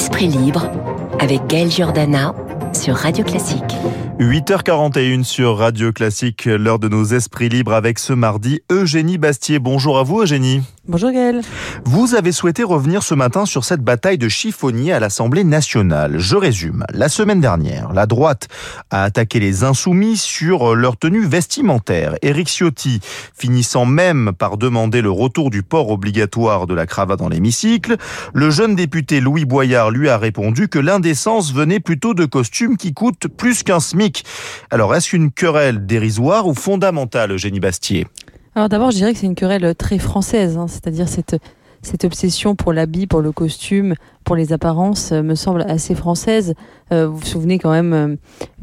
Esprit libre avec Gaël Giordana sur Radio Classique. 8h41 sur Radio Classique, l'heure de nos esprits libres avec ce mardi Eugénie Bastier. Bonjour à vous Eugénie. Bonjour Gaël. Vous avez souhaité revenir ce matin sur cette bataille de chiffonniers à l'Assemblée nationale. Je résume. La semaine dernière, la droite a attaqué les insoumis sur leur tenue vestimentaire. Éric Ciotti finissant même par demander le retour du port obligatoire de la cravate dans l'hémicycle. Le jeune député Louis Boyard lui a répondu que l'indécence venait plutôt de costumes qui coûtent plus qu'un SMIC alors, est-ce une querelle dérisoire ou fondamentale, Eugénie Bastier? Alors d'abord, je dirais que c'est une querelle très française, hein, c'est-à-dire cette, obsession pour l'habit, pour le costume, pour les apparences euh, me semble assez française. Euh, vous vous souvenez quand même euh,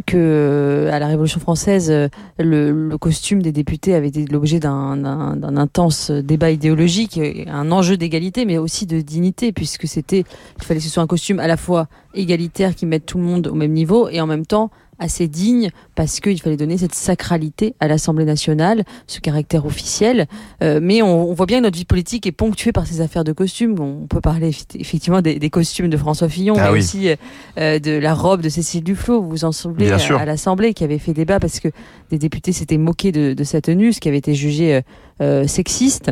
que à la Révolution française, le, costume des députés avait été l'objet d'un intense débat idéologique, un enjeu d'égalité, mais aussi de dignité, puisque c'était, il fallait que ce soit un costume à la fois égalitaire qui mette tout le monde au même niveau et en même temps assez digne parce qu'il fallait donner cette sacralité à l'Assemblée nationale, ce caractère officiel. Euh, mais on, voit bien que notre vie politique est ponctuée par ces affaires de costumes. On peut parler effectivement des, costumes de François Fillon, ah mais aussi euh, de la robe de Cécile Duflot. Vous vous en souvenez à, l'Assemblée qui avait fait débat parce que des députés s'étaient moqués de, de, sa tenue, ce qui avait été jugé euh, sexiste.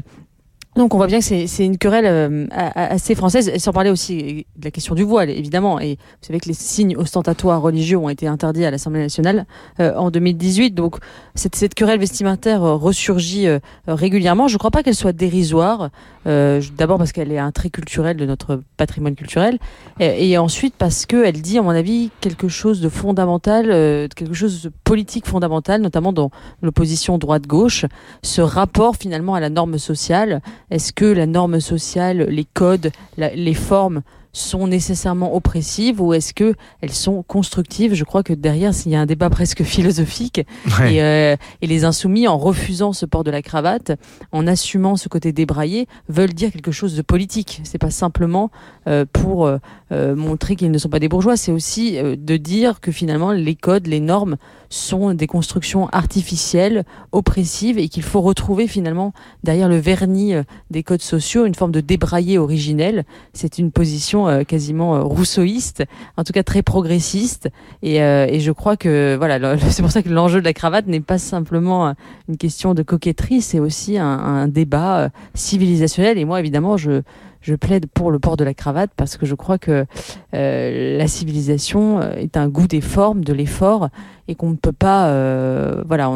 Donc on voit bien que c'est une querelle euh, assez française, sans parler aussi de la question du voile, évidemment. Et vous savez que les signes ostentatoires religieux ont été interdits à l'Assemblée nationale euh, en 2018. Donc cette, cette querelle vestimentaire euh, ressurgit régulièrement. Je ne crois pas qu'elle soit dérisoire. D'abord parce qu'elle est un trait culturel de notre patrimoine culturel. Et, ensuite parce qu'elle dit, à mon avis, quelque chose de fondamental, quelque chose de politique fondamental, notamment dans l'opposition droite-gauche. Ce rapport finalement à la norme sociale est-ce que la norme sociale, les codes, les formes sont nécessairement oppressives ou est-ce que elles sont constructives? Je crois que derrière, il y a un débat presque philosophique euh, et, les insoumis, en refusant ce port de la cravate, en assumant ce côté débraillé, veulent dire quelque chose de politique. C'est pas simplement euh, pour euh, montrer qu'ils ne sont pas des bourgeois, c'est aussi de dire que finalement les codes, les normes sont des constructions artificielles, oppressives et qu'il faut retrouver finalement derrière le vernis des codes sociaux une forme de débraillé originel. C'est une position euh, quasiment euh, rousseauiste, en tout cas très progressiste. Et, euh, et je crois que voilà, c'est pour ça que l'enjeu de la cravate n'est pas simplement une question de coquetterie, c'est aussi un, un débat civilisationnel. Et moi, évidemment, je je plaide pour le port de la cravate parce que je crois que euh, la civilisation est un goût des formes, de l'effort, et qu'on ne peut pas, euh, voilà,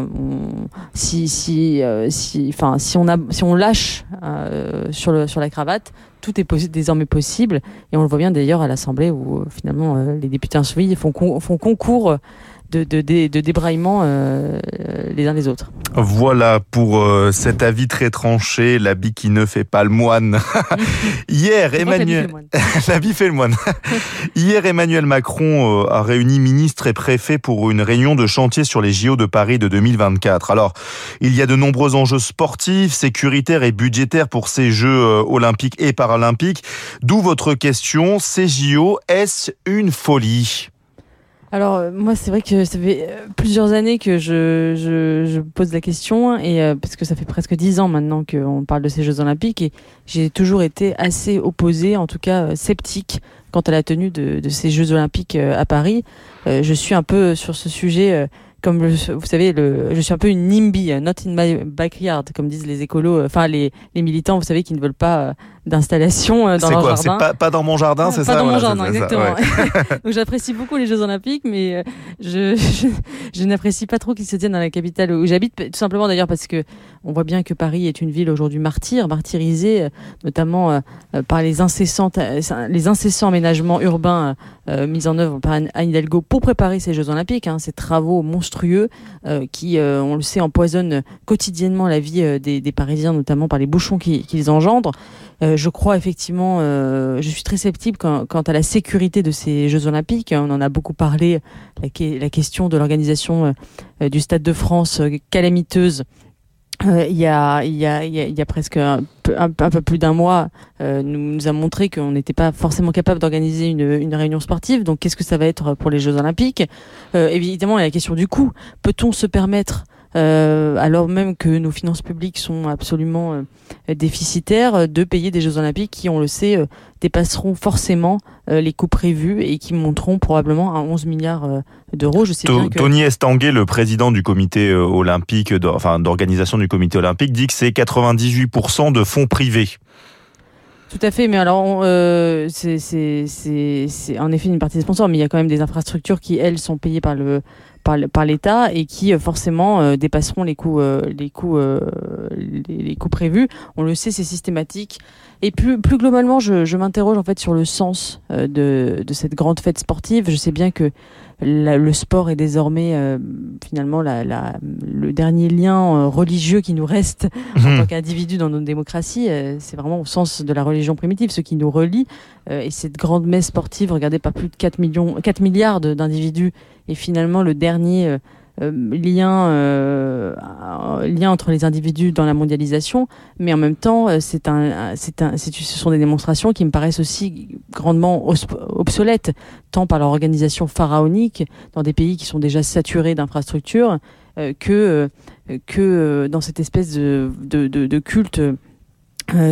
si si si, enfin si on a si on lâche sur le sur la cravate, tout est désormais possible. Et on le voit bien d'ailleurs à l'Assemblée où euh, finalement euh, les députés insoumis font, font concours de, de, de, débraillement euh, les uns les autres. Voilà pour cet avis très tranché, l'habit qui ne fait pas le moine. Hier, Emmanuel, l'habit fait le moine. Hier, Emmanuel Macron a réuni ministres et préfets pour une réunion de chantier sur les JO de Paris de 2024. Alors, il y a de nombreux enjeux sportifs, sécuritaires et budgétaires pour ces Jeux olympiques et paralympiques. D'où votre question, ces JO, est-ce une folie? Alors euh, moi c'est vrai que ça fait euh, plusieurs années que je, je, pose la question et euh, parce que ça fait presque dix ans maintenant qu'on parle de ces Jeux Olympiques et j'ai toujours été assez opposée, en tout cas sceptique quant à la tenue de, de ces Jeux Olympiques à Paris. je suis un peu sur ce sujet comme vous savez, le, je suis un peu une NIMBY, not in my backyard, comme disent les écolos, enfin les, les militants, vous savez, qui ne veulent pas d'installation euh, dans leur quoi, jardin. C'est pas, pas dans mon jardin, c'est ça Pas dans mon jardin, exactement. Donc j'apprécie beaucoup les Jeux Olympiques, mais euh, je, je, je n'apprécie pas trop qu'ils se tiennent dans la capitale où j'habite, tout simplement d'ailleurs parce que on voit bien que Paris est une ville aujourd'hui martyre, martyrisée, euh, notamment par les incessantes, les incessants aménagements urbains mis en œuvre par Anne Hidalgo pour préparer ces Jeux Olympiques. Hein, ces travaux monstrueux qui, on le sait, empoisonnent quotidiennement la vie des, des Parisiens, notamment par les bouchons qu'ils engendrent. Euh, je crois effectivement, euh, je suis très sceptique quant, à la sécurité de ces Jeux Olympiques. On en a beaucoup parlé, la, question de l'organisation euh, du Stade de France calamiteuse. Il, y a, presque un peu, plus d'un mois, nous, nous a montré qu'on n'était pas forcément capable d'organiser une, une, réunion sportive. Donc, qu'est-ce que ça va être pour les Jeux Olympiques? Évidemment, il y a la question du coût. Peut-on se permettre alors même que nos finances publiques sont absolument déficitaires, de payer des Jeux Olympiques qui, on le sait, dépasseront forcément les coûts prévus et qui monteront probablement à 11 milliards d'euros. Je sais bien que... Tony Estanguet, le président du comité olympique, enfin d'organisation du comité olympique, dit que c'est 98% de fonds privés. Tout à fait, mais alors euh, c'est en effet une partie des sponsors, mais il y a quand même des infrastructures qui elles sont payées par le par, l'État et qui euh, forcément euh, dépasseront les coûts euh, les coûts les, coûts prévus. On le sait, c'est systématique. Et plus plus globalement, je, je m'interroge en fait sur le sens de de cette grande fête sportive. Je sais bien que le sport est désormais euh, finalement la, la, le dernier lien euh, religieux qui nous reste en mhm. tant qu'individu dans nos démocraties. Euh, c'est vraiment au sens de la religion primitive, ce qui nous relie. et cette grande messe sportive regardée par plus de 4, millions, 4 milliards d'individus est finalement le dernier euh, lien, euh, lien entre les individus dans la mondialisation, mais en même temps, euh, c'est un, un, ce sont des démonstrations qui me paraissent aussi grandement obsolètes, tant par leur organisation pharaonique dans des pays qui sont déjà saturés d'infrastructures, que, que dans cette espèce de, de, de, culte.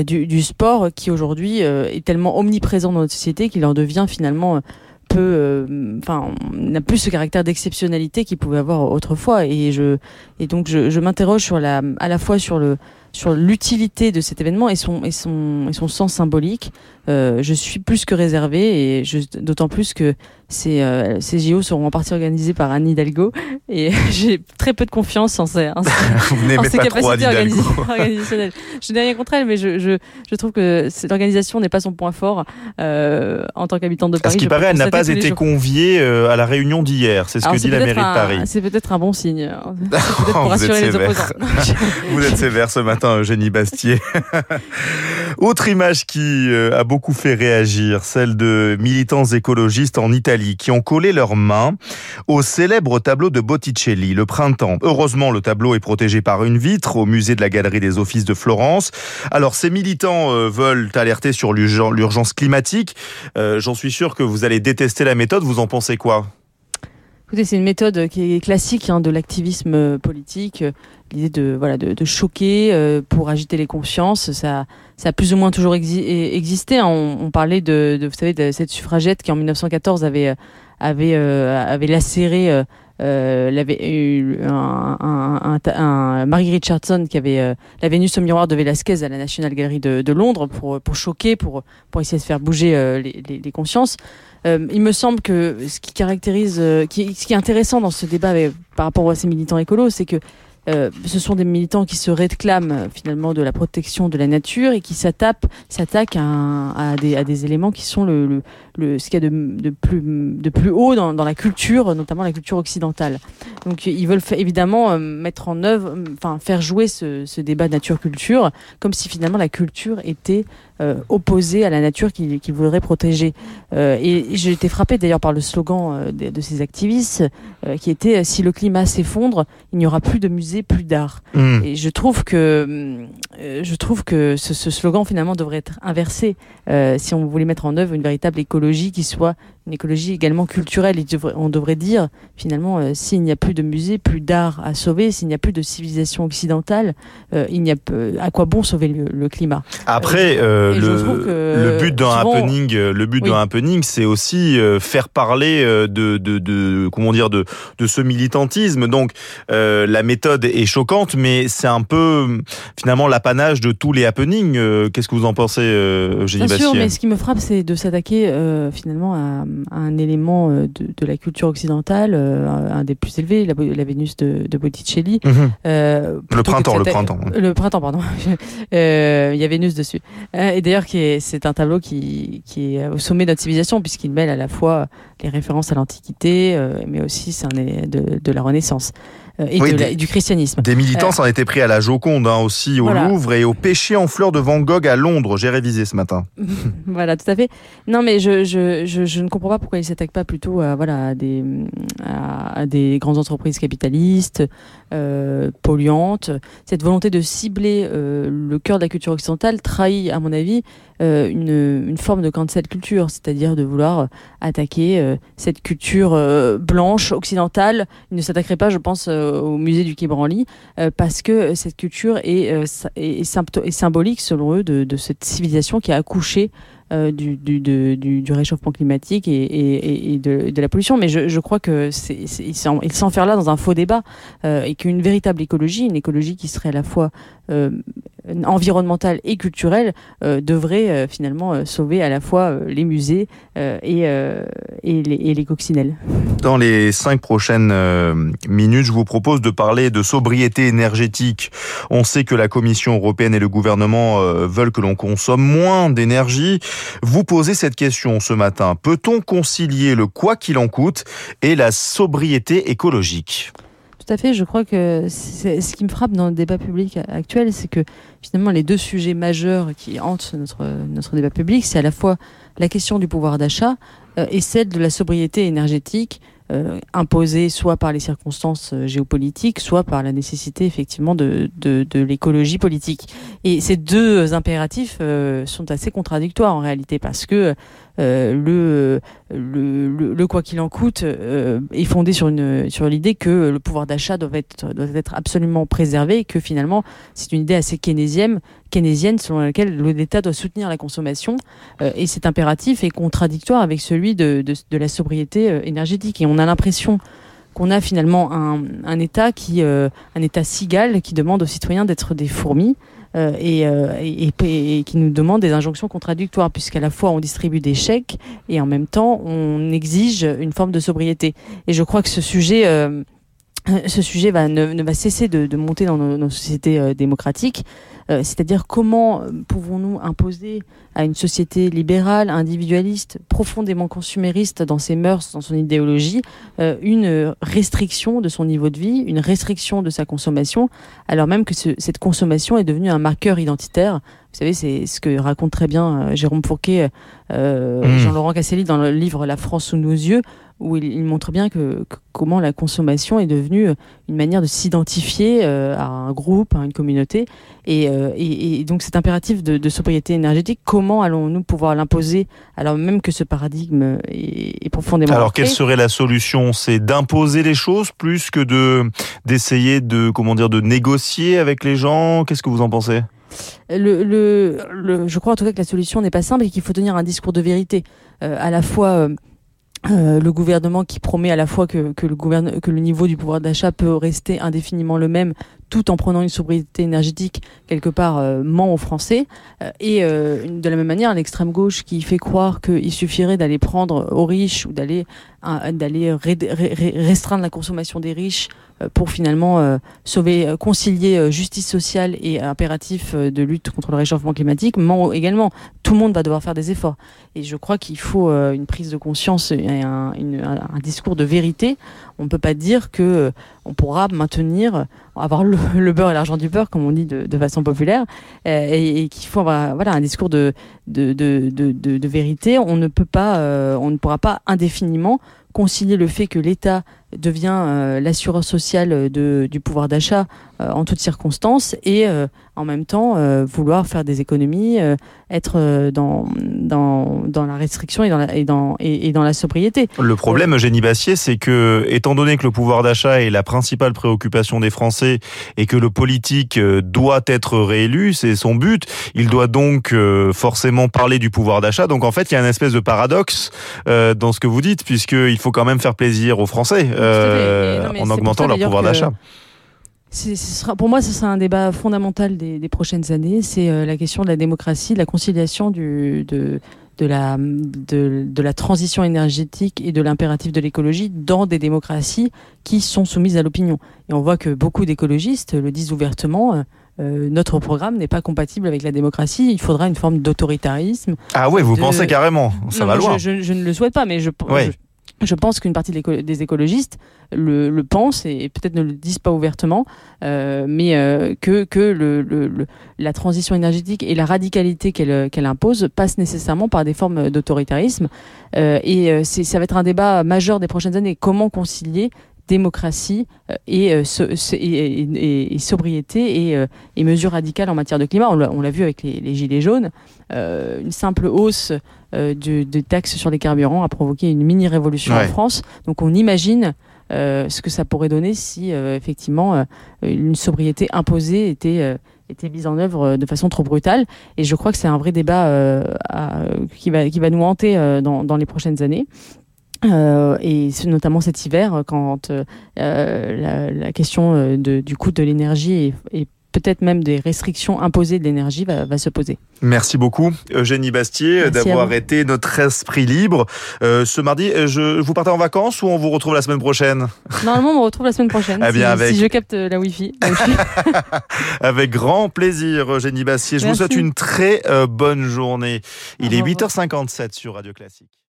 du, sport qui aujourd'hui est tellement omniprésent dans notre société qu'il en devient finalement peu, euh, enfin, n'a plus ce caractère d'exceptionnalité qu'il pouvait avoir autrefois. Et je, et donc je, je m'interroge sur la, à la fois sur le, sur l'utilité de cet événement et son, et son, et son sens symbolique. Euh, je suis plus que réservé et d'autant plus que ces, euh, ces JO seront en partie organisés par Anne Hidalgo et j'ai très peu de confiance en ses, en ses, capacités organisationnelles. Je n'ai rien contre elle, mais je, je, je trouve que l'organisation n'est pas son point fort euh, en tant qu'habitante de Paris. ce qui paraît, elle n'a pas été conviée à la réunion d'hier. C'est ce que dit la mairie de Paris. C'est peut-être un bon signe. pour rassurer les opposants. Vous êtes sévère ce matin, Eugénie Bastier. Autre image qui a beaucoup beaucoup fait réagir, celle de militants écologistes en Italie qui ont collé leurs mains au célèbre tableau de Botticelli, Le Printemps. Heureusement, le tableau est protégé par une vitre au musée de la Galerie des Offices de Florence. Alors, ces militants euh, veulent alerter sur l'urgence climatique. Euh, j'en suis sûr que vous allez détester la méthode. Vous en pensez quoi? Écoutez, c'est une méthode qui est classique hein, de l'activisme euh, politique. L'idée de voilà de, de choquer euh, pour agiter les consciences, ça, ça a plus ou moins toujours existé. Hein. On, on, parlait de, de, vous savez, de cette suffragette qui en 1914 avait avait euh, avait lacéré. Euh, avait eu un, un, un, un, Marie Richardson qui avait la Vénus au miroir de Velasquez à la National Gallery de, de Londres pour pour choquer, pour pour essayer de faire bouger les, les, les consciences. Euh, il me semble que ce qui caractérise, euh, qui, ce qui est intéressant dans ce débat par rapport à ces militants écolos, c'est que euh, ce sont des militants qui se réclament finalement de la protection de la nature et qui s'attaquent à, des, à des éléments qui sont le, le, le ce qu'il y a de, de, plus, de plus haut dans, dans la culture, notamment la culture occidentale. Donc ils veulent évidemment mettre en œuvre, enfin faire jouer ce, ce débat nature-culture comme si finalement la culture était euh, opposé à la nature qu'il qu voudrait protéger. Euh, et j'ai été frappé d'ailleurs par le slogan euh, de, de, ces activistes qui était si le climat s'effondre, il n'y aura plus de musée, plus d'art. Mmh. Et je trouve que je trouve que ce, ce, slogan finalement devrait être inversé si on voulait mettre en œuvre une véritable écologie qui soit une écologie également culturelle. on devrait dire, finalement, euh, s'il n'y a plus de musée, plus d'art à sauver, s'il n'y a plus de civilisation occidentale, euh, il n'y a à quoi bon sauver le, climat? Après, euh, le, but d'un happening, le but d'un happening, c'est aussi faire parler de, de, de, comment dire, de, de ce militantisme. Donc, la méthode est choquante, mais c'est un peu finalement l'apanage de tous les happenings. Qu'est-ce que vous en pensez, Eugénie Bien sûr, mais ce qui me frappe, c'est de s'attaquer finalement à un élément euh, de, de, la culture occidentale, euh, un des plus élevés, la, la Vénus de, de Botticelli. Mhm. Euh, le printemps, le printemps. Le printemps, pardon. Euh, il y a Vénus dessus. et d'ailleurs, c'est un tableau qui, qui est au sommet de notre civilisation, puisqu'il mêle à la fois les références à l'Antiquité, mais aussi c'est un de, de la Renaissance. Euh, et, du christianisme. Des militants euh, s'en étaient pris à la Joconde hein, aussi au Louvre et au péché en fleurs de Van Gogh à Londres. J'ai révisé ce matin. voilà, tout à fait. Non, mais je, je, je, je ne comprends pas pourquoi ils s'attaquent pas plutôt à, voilà, à, des, à, des grandes entreprises capitalistes, euh, polluantes. Cette volonté de cibler euh, le cœur de la culture occidentale trahit, à mon avis, euh, une, une, forme de cancel culture, c'est-à-dire de vouloir attaquer cette culture blanche occidentale. Ils ne s'attaqueraient pas, je pense, au musée du Quai Branly parce que cette culture est, est, symbolique, selon eux, de, de cette civilisation qui a accouché euh, du, du, du, réchauffement climatique et, et, de, de, la pollution. Mais je, je crois que c'est, s'enferme là dans un faux débat euh, et qu'une véritable écologie, une écologie qui serait à la fois euh, environnementale et culturelle, euh, devrait euh, finalement sauver à la fois les musées et, et, les, et les coccinelles. Dans les cinq prochaines minutes, je vous propose de parler de sobriété énergétique. On sait que la Commission européenne et le gouvernement veulent que l'on consomme moins d'énergie. Vous posez cette question ce matin. Peut-on concilier le quoi qu'il en coûte et la sobriété écologique? Tout à fait. Je crois que ce qui me frappe dans le débat public actuel, c'est que finalement les deux sujets majeurs qui hantent notre, notre débat public, c'est à la fois la question du pouvoir d'achat euh, et celle de la sobriété énergétique euh, imposée soit par les circonstances euh, géopolitiques, soit par la nécessité effectivement de, de, de l'écologie politique. Et ces deux impératifs sont assez contradictoires en réalité parce que euh, le, le, le, quoi qu'il en coûte euh, est fondé sur, une, sur l'idée que le pouvoir d'achat doit être, doit être absolument préservé et que finalement c'est une idée assez keynésienne, keynésienne selon laquelle l'État doit soutenir la consommation euh, et cet impératif est contradictoire avec celui de, de, de la sobriété énergétique. Et on a l'impression qu'on a finalement un, un État qui, un État cigale qui demande aux citoyens d'être des fourmis euh, euh, et, et, qui nous demande des injonctions contradictoires, puisqu'à la fois on distribue des chèques et en même temps on exige une forme de sobriété. Et je crois que ce sujet euh, ce sujet va, ne, va cesser de, de monter dans nos, nos sociétés démocratiques. Euh, c'est-à-dire comment euh, pouvons-nous imposer à une société libérale, individualiste, profondément consumériste dans ses mœurs, dans son idéologie, euh, une restriction de son niveau de vie, une restriction de sa consommation, alors même que cette consommation est devenue un marqueur identitaire. Vous savez, c'est ce que raconte très bien Jérôme Fourquet, mmh. Jean-Laurent Casselli dans le livre La France sous nos yeux, où il, montre bien que, comment la consommation est devenue une manière de s'identifier euh, à un groupe, à une communauté. Et, euh, et, et donc cet impératif de, de, sobriété énergétique, comment allons-nous pouvoir l'imposer alors même que ce paradigme est, est profondément... Alors quelle serait la solution? C'est d'imposer les choses plus que de d'essayer de comment dire de négocier avec les gens? Qu'est-ce que vous en pensez? Le, le, le, je crois en tout cas que la solution n'est pas simple et qu'il faut tenir un discours de vérité, euh, à la fois euh, le gouvernement qui promet à la fois que, le que le niveau du pouvoir d'achat peut rester indéfiniment le même tout en prenant une sobriété énergétique quelque part euh, ment aux Français. Euh, et de la même manière l'extrême gauche qui fait croire qu'il suffirait d'aller prendre aux riches ou d'aller d'aller restreindre la consommation des riches pour finalement sauver concilier justice sociale et impératif de lutte contre le réchauffement climatique ment également tout le monde va devoir faire des efforts et je crois qu'il faut une prise de conscience un, un, discours de vérité. On ne peut pas dire que euh, on pourra maintenir, avoir le, beurre et l'argent du beurre, comme on dit de, façon populaire, euh, et, qu'il faut avoir voilà, un discours de, de, vérité. On ne peut pas, euh, on ne pourra pas indéfiniment concilier le fait que l'État devient euh, l'assureur social de, du pouvoir d'achat euh, en toutes circonstances et euh, en même temps vouloir faire des économies, être dans, dans, dans la restriction et dans et dans, et, dans la sobriété. Le problème, Eugénie Bassier, c'est que, étant donné que le pouvoir d'achat est la principale préoccupation des Français et que le politique doit être réélu, c'est son but, il doit donc forcément parler du pouvoir d'achat. Donc en fait, il y a une espèce de paradoxe dans ce que vous dites, puisqu'il faut quand même faire plaisir aux Français euh, en augmentant leur pouvoir d'achat. pour moi, ce sera un débat fondamental des, prochaines années. C'est euh, la question de la démocratie, de la conciliation du, de, de, la, de, de la transition énergétique et de l'impératif de l'écologie dans des démocraties qui sont soumises à l'opinion. Et on voit que beaucoup d'écologistes le disent ouvertement. Euh, notre programme n'est pas compatible avec la démocratie. Il faudra une forme d'autoritarisme. Ah ouais, vous pensez carrément Ça va loin. Je, je, ne le souhaite pas, mais je, je je pense qu'une partie des écologistes le, pensent et peut-être ne le disent pas ouvertement, euh, mais euh, que, la transition énergétique et la radicalité qu'elle qu'elle impose passent nécessairement par des formes d'autoritarisme. Euh, et ça va être un débat majeur des prochaines années. Comment concilier démocratie euh, et, so, et, et, et, sobriété et, et, mesures radicales en matière de climat. On l'a vu avec les, les gilets jaunes. Euh, une simple hausse euh, de, de, taxes sur les carburants a provoqué une mini-révolution en France. Donc on imagine ce que ça pourrait donner si effectivement une sobriété imposée était mise en œuvre de façon trop brutale. Et je crois que c'est un vrai débat qui, va, qui va nous hanter dans, dans les prochaines années. Euh, et notamment cet hiver, quand euh, la, la, question de, du coût de l'énergie est, est peut-être même des restrictions imposées de l'énergie va, va, se poser. Merci beaucoup Eugénie Bastier d'avoir été notre esprit libre. Euh, ce mardi, euh, je, vous partez en vacances ou on vous retrouve la semaine prochaine? Normalement, on vous retrouve la semaine prochaine eh bien, si, avec... si, je capte la Wi-Fi. avec grand plaisir Eugénie Bastier. Je Merci. vous souhaite une très euh, bonne journée. Il est 8h57 sur Radio Classique.